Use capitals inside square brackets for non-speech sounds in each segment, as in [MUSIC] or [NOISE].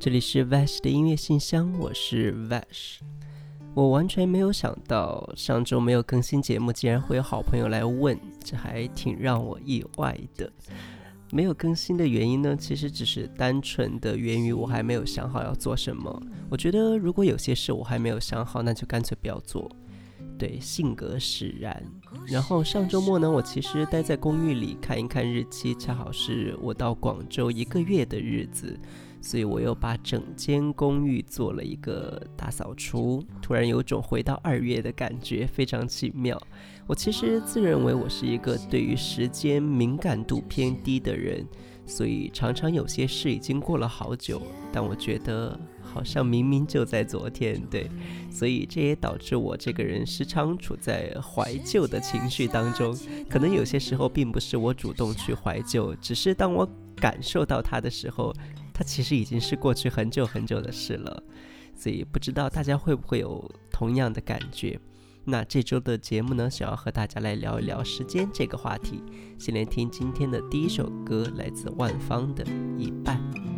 这里是 Vash 的音乐信箱，我是 Vash。我完全没有想到上周没有更新节目，竟然会有好朋友来问，这还挺让我意外的。没有更新的原因呢，其实只是单纯的源于我还没有想好要做什么。我觉得如果有些事我还没有想好，那就干脆不要做。对，性格使然。然后上周末呢，我其实待在公寓里看一看日期，恰好是我到广州一个月的日子，所以我又把整间公寓做了一个大扫除。突然有种回到二月的感觉，非常奇妙。我其实自认为我是一个对于时间敏感度偏低的人，所以常常有些事已经过了好久，但我觉得。好像明明就在昨天，对，所以这也导致我这个人时常处在怀旧的情绪当中。可能有些时候并不是我主动去怀旧，只是当我感受到它的时候，它其实已经是过去很久很久的事了。所以不知道大家会不会有同样的感觉？那这周的节目呢，想要和大家来聊一聊时间这个话题。先来听今天的第一首歌，来自万芳的一半。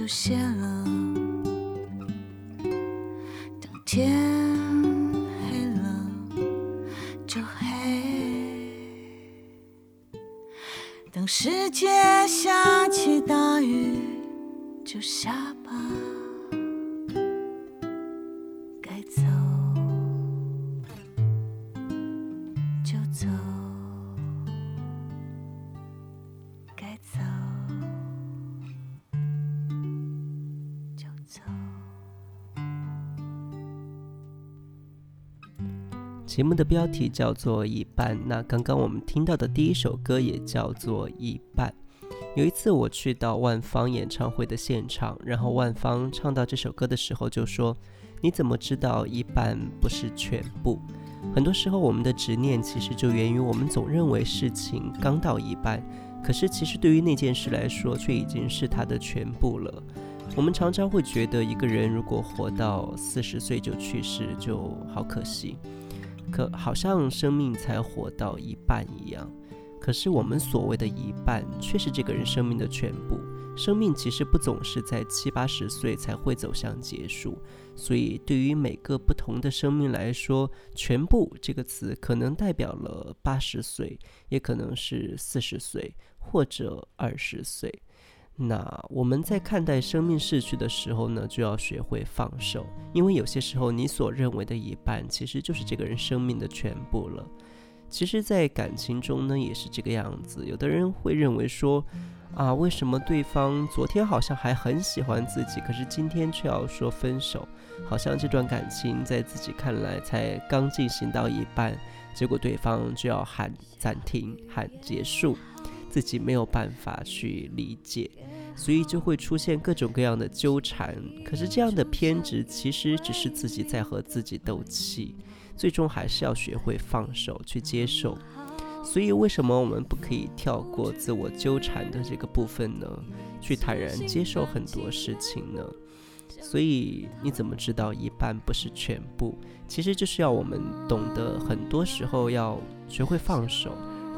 就谢了。节目的标题叫做《一半》，那刚刚我们听到的第一首歌也叫做《一半》。有一次我去到万芳演唱会的现场，然后万芳唱到这首歌的时候就说：“你怎么知道一半不是全部？”很多时候我们的执念其实就源于我们总认为事情刚到一半，可是其实对于那件事来说却已经是它的全部了。我们常常会觉得一个人如果活到四十岁就去世，就好可惜。可好像生命才活到一半一样，可是我们所谓的一半，却是这个人生命的全部。生命其实不总是在七八十岁才会走向结束，所以对于每个不同的生命来说，“全部”这个词可能代表了八十岁，也可能是四十岁或者二十岁。那我们在看待生命逝去的时候呢，就要学会放手，因为有些时候你所认为的一半，其实就是这个人生命的全部了。其实，在感情中呢，也是这个样子。有的人会认为说，啊，为什么对方昨天好像还很喜欢自己，可是今天却要说分手？好像这段感情在自己看来才刚进行到一半，结果对方就要喊暂停、喊结束，自己没有办法去理解。所以就会出现各种各样的纠缠，可是这样的偏执其实只是自己在和自己斗气，最终还是要学会放手去接受。所以为什么我们不可以跳过自我纠缠的这个部分呢？去坦然接受很多事情呢？所以你怎么知道一半不是全部？其实就是要我们懂得，很多时候要学会放手，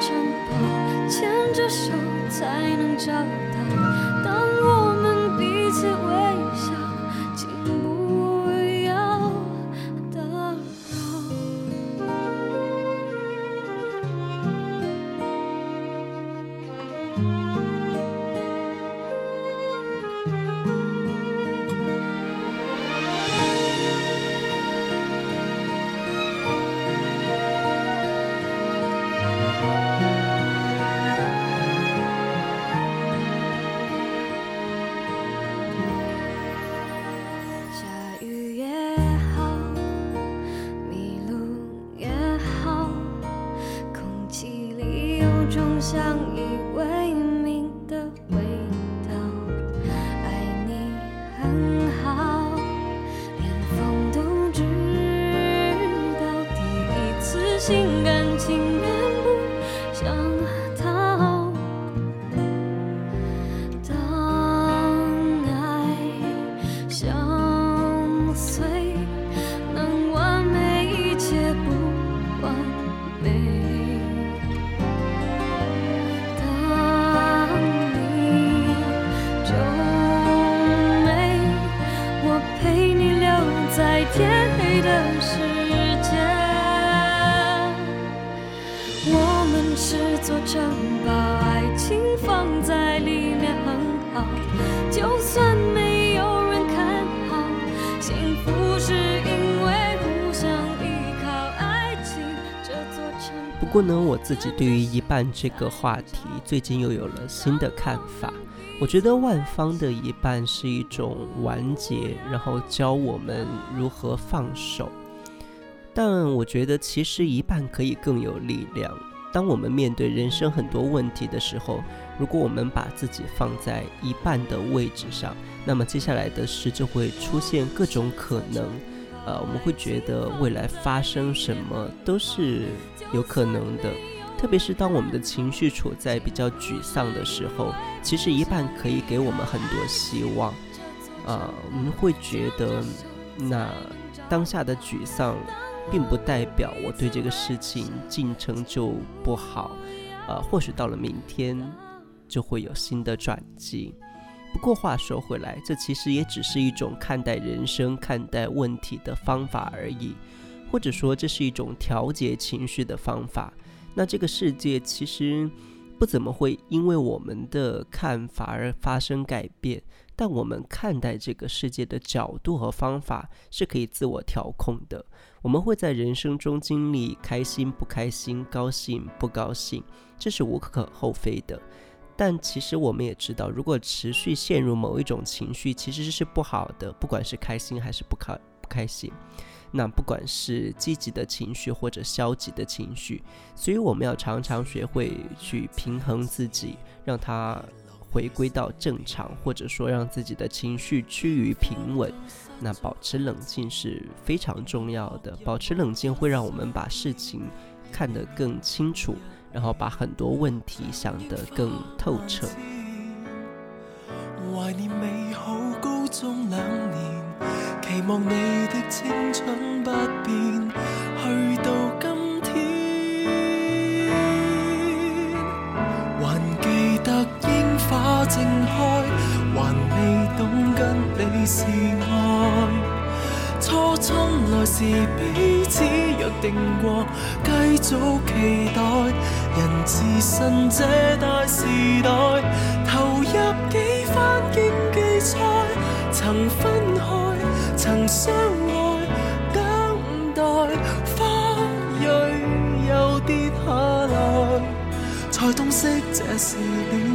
城堡，牵着手才能找到。相依偎不过呢，我自己对于一半这个话题，最近又有了新的看法。我觉得万方的一半是一种完结，然后教我们如何放手。但我觉得其实一半可以更有力量。当我们面对人生很多问题的时候，如果我们把自己放在一半的位置上，那么接下来的事就会出现各种可能。呃，我们会觉得未来发生什么都是有可能的，特别是当我们的情绪处在比较沮丧的时候，其实一半可以给我们很多希望。呃，我们会觉得，那当下的沮丧，并不代表我对这个事情进程就不好。呃，或许到了明天，就会有新的转机。不过话说回来，这其实也只是一种看待人生、看待问题的方法而已，或者说这是一种调节情绪的方法。那这个世界其实不怎么会因为我们的看法而发生改变，但我们看待这个世界的角度和方法是可以自我调控的。我们会在人生中经历开心不开心、高兴不高兴，这是无可厚非的。但其实我们也知道，如果持续陷入某一种情绪，其实是不好的。不管是开心还是不开不开心，那不管是积极的情绪或者消极的情绪，所以我们要常常学会去平衡自己，让它回归到正常，或者说让自己的情绪趋于平稳。那保持冷静是非常重要的，保持冷静会让我们把事情看得更清楚。然后把很多问题想得更透彻。怀念美好高中两年，期望你的青春不变，去到今天，还记得樱花正开，还未懂跟你是爱。初春来时，彼此约定过，继续期待。人自信这大时代，投入几番竞技赛，曾分开，曾相爱，等待花蕊又跌下来，才洞悉这是恋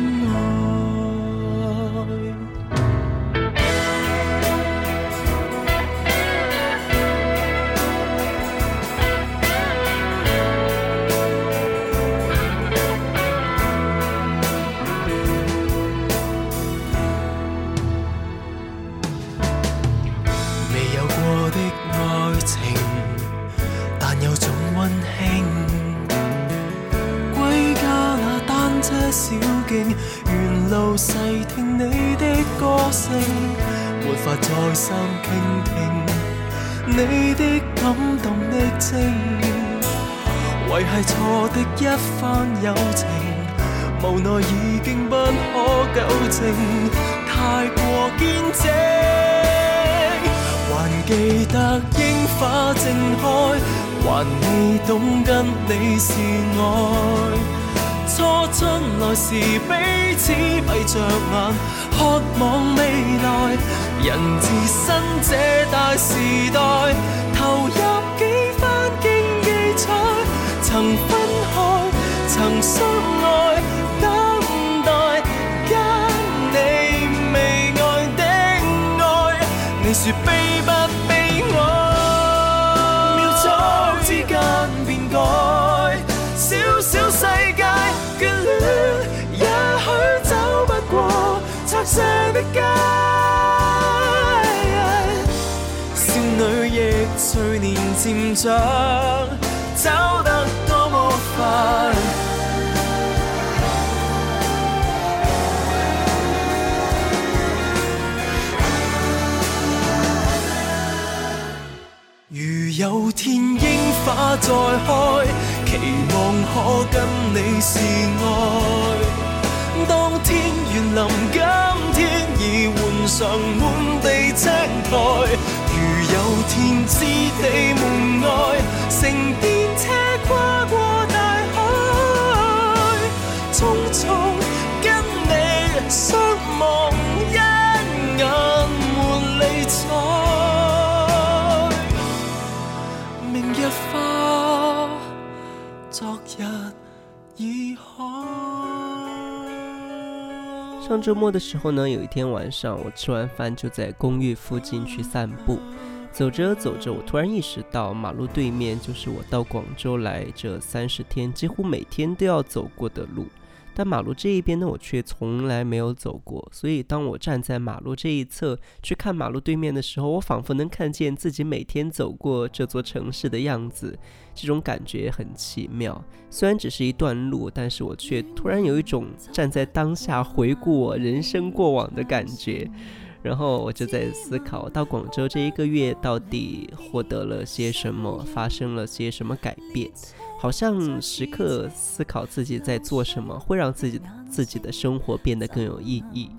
系错的一番友情，无奈已经不可纠正，太过坚贞。还记得樱花正开，还未懂跟你是爱。初春来时，彼此闭着眼，渴望未来。人置身这大时代，投入几番竞技赛，曾分开，曾相爱，等待跟你未爱的爱，你说悲不悲哀？秒速之间变改，小小世界眷恋，也许走不过拆卸的街。少女亦随年渐长，走得。如有天樱花再开，期望可跟你示爱。当天园林，今天已换上满地青苔。如有天知地门外，乘上周末的时候呢，有一天晚上，我吃完饭就在公寓附近去散步。走着走着，我突然意识到，马路对面就是我到广州来这三十天几乎每天都要走过的路。但马路这一边呢，我却从来没有走过。所以，当我站在马路这一侧去看马路对面的时候，我仿佛能看见自己每天走过这座城市的样子。这种感觉很奇妙。虽然只是一段路，但是我却突然有一种站在当下回顾我人生过往的感觉。然后我就在思考，到广州这一个月到底获得了些什么，发生了些什么改变？好像时刻思考自己在做什么，会让自己自己的生活变得更有意义。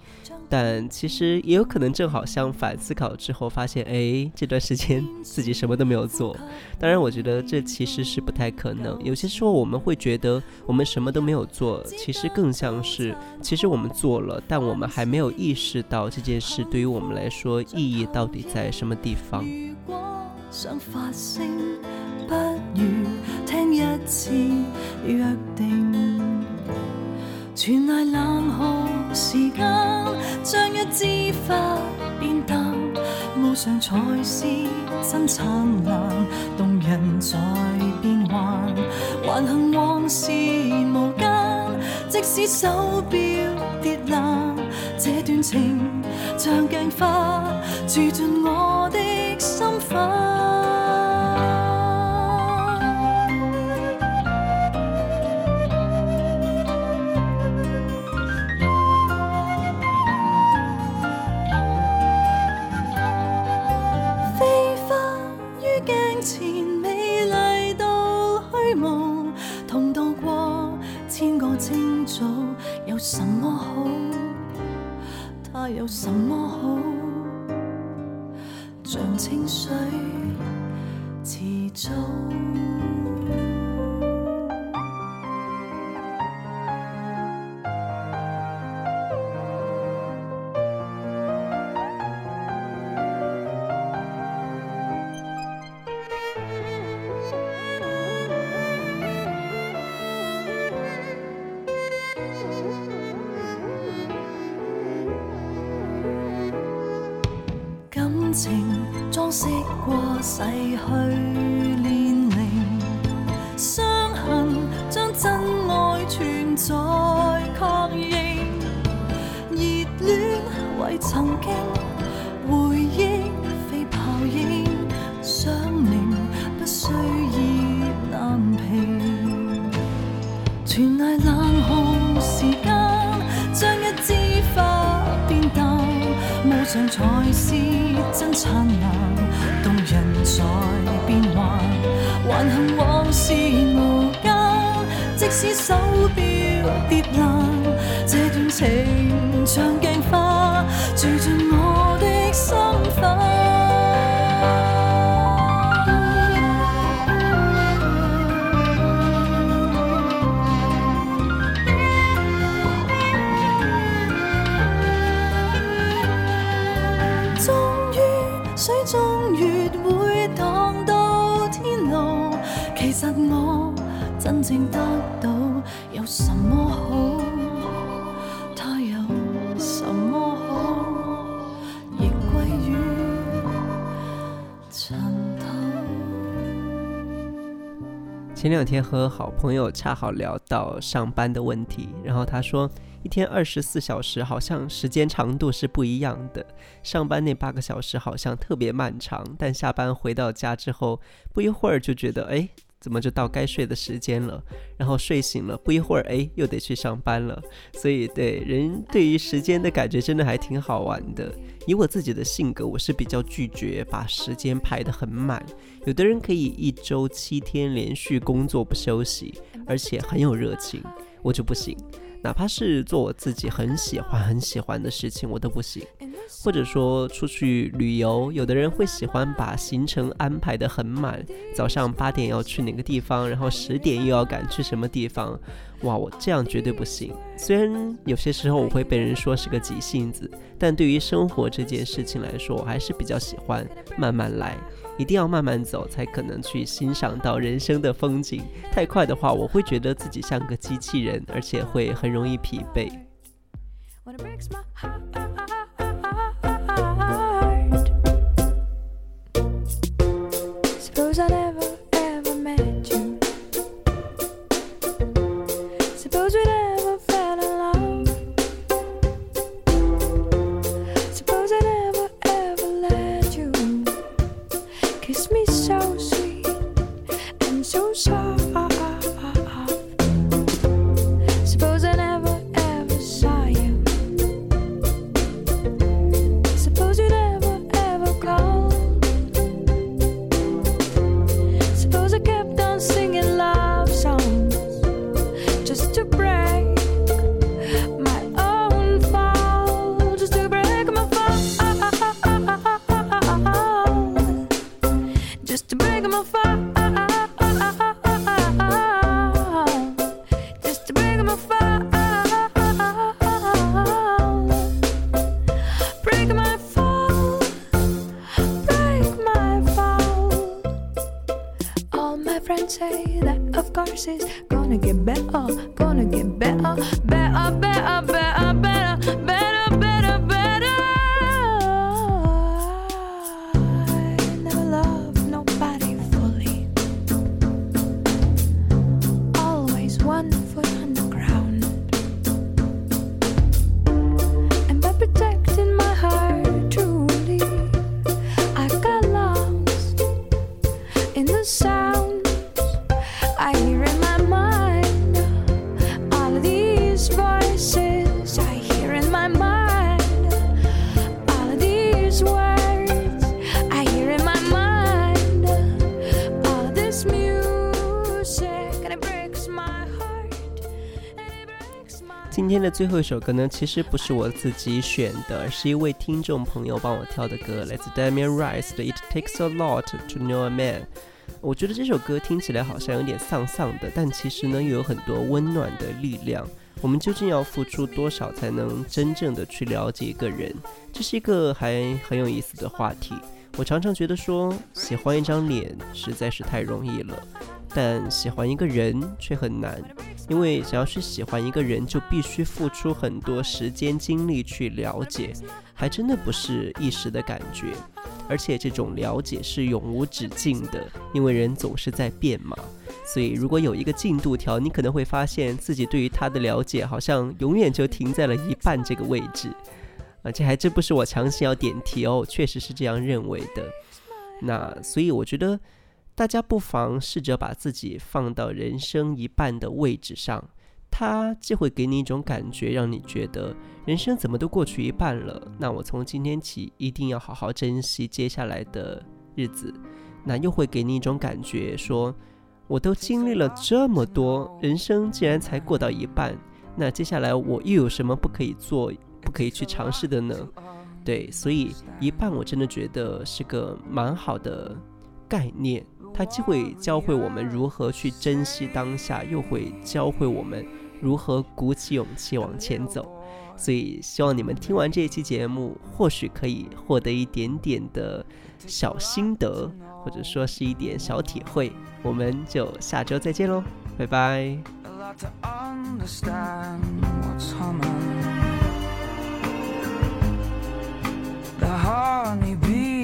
但其实也有可能正好相反，思考之后发现，哎，这段时间 [LAUGHS] 自己什么都没有做。当然，我觉得这其实是不太可能。有些时候我们会觉得我们什么都没有做，其实更像是，其实我们做了，但我们还没有意识到这件事对于我们来说意义到底在什么地方。想发声，不如听一次约定。全赖冷酷时间，将一枝花变淡。无常才是真灿烂，动人在变幻。还幸往事无间，即使手表跌烂，这段情像镜花，住进我的心有什么好？像清水迟早。情装饰过逝去了。灿烂，动人在变幻。还幸往事无间，即使。前两天和好朋友恰好聊到上班的问题，然后他说，一天二十四小时好像时间长度是不一样的。上班那八个小时好像特别漫长，但下班回到家之后，不一会儿就觉得，哎，怎么就到该睡的时间了？然后睡醒了，不一会儿，哎，又得去上班了。所以，对人对于时间的感觉真的还挺好玩的。以我自己的性格，我是比较拒绝把时间排得很满。有的人可以一周七天连续工作不休息，而且很有热情，我就不行。哪怕是做我自己很喜欢、很喜欢的事情，我都不行。或者说出去旅游，有的人会喜欢把行程安排得很满，早上八点要去哪个地方，然后十点又要赶去什么地方。哇，我这样绝对不行。虽然有些时候我会被人说是个急性子，但对于生活这件事情来说，我还是比较喜欢慢慢来。一定要慢慢走，才可能去欣赏到人生的风景。太快的话，我会觉得自己像个机器人，而且会很容易疲惫。love 最后一首歌呢，其实不是我自己选的，是一位听众朋友帮我挑的歌，来自 Damian Rice 的《It Takes a Lot to Know a Man》。我觉得这首歌听起来好像有点丧丧的，但其实呢又有很多温暖的力量。我们究竟要付出多少才能真正的去了解一个人？这是一个还很有意思的话题。我常常觉得说，喜欢一张脸实在是太容易了，但喜欢一个人却很难。因为想要去喜欢一个人，就必须付出很多时间精力去了解，还真的不是一时的感觉。而且这种了解是永无止境的，因为人总是在变嘛。所以如果有一个进度条，你可能会发现自己对于他的了解好像永远就停在了一半这个位置。而且还真不是我强行要点题哦，确实是这样认为的。那所以我觉得大家不妨试着把自己放到人生一半的位置上，它既会给你一种感觉，让你觉得人生怎么都过去一半了。那我从今天起一定要好好珍惜接下来的日子。那又会给你一种感觉，说我都经历了这么多，人生竟然才过到一半，那接下来我又有什么不可以做？不可以去尝试的呢？对，所以一半我真的觉得是个蛮好的概念，它既会教会我们如何去珍惜当下，又会教会我们如何鼓起勇气往前走。所以希望你们听完这一期节目，或许可以获得一点点的小心得，或者说是一点小体会。我们就下周再见喽，拜拜。a honeybee.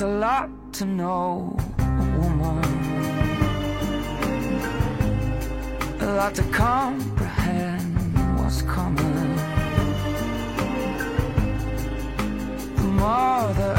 Takes a lot to know a woman. a lot to comprehend what's coming. The mother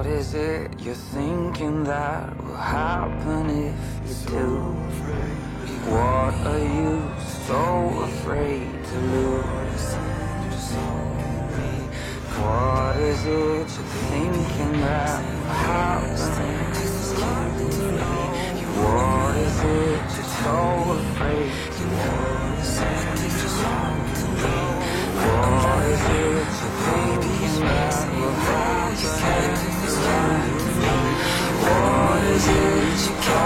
What is it you're thinking that will happen if you so do? What are you so afraid to lose? What is it you're thinking that will happen if you do? What is it you're so afraid to lose? What is it you're thinking that will happen? What is it you can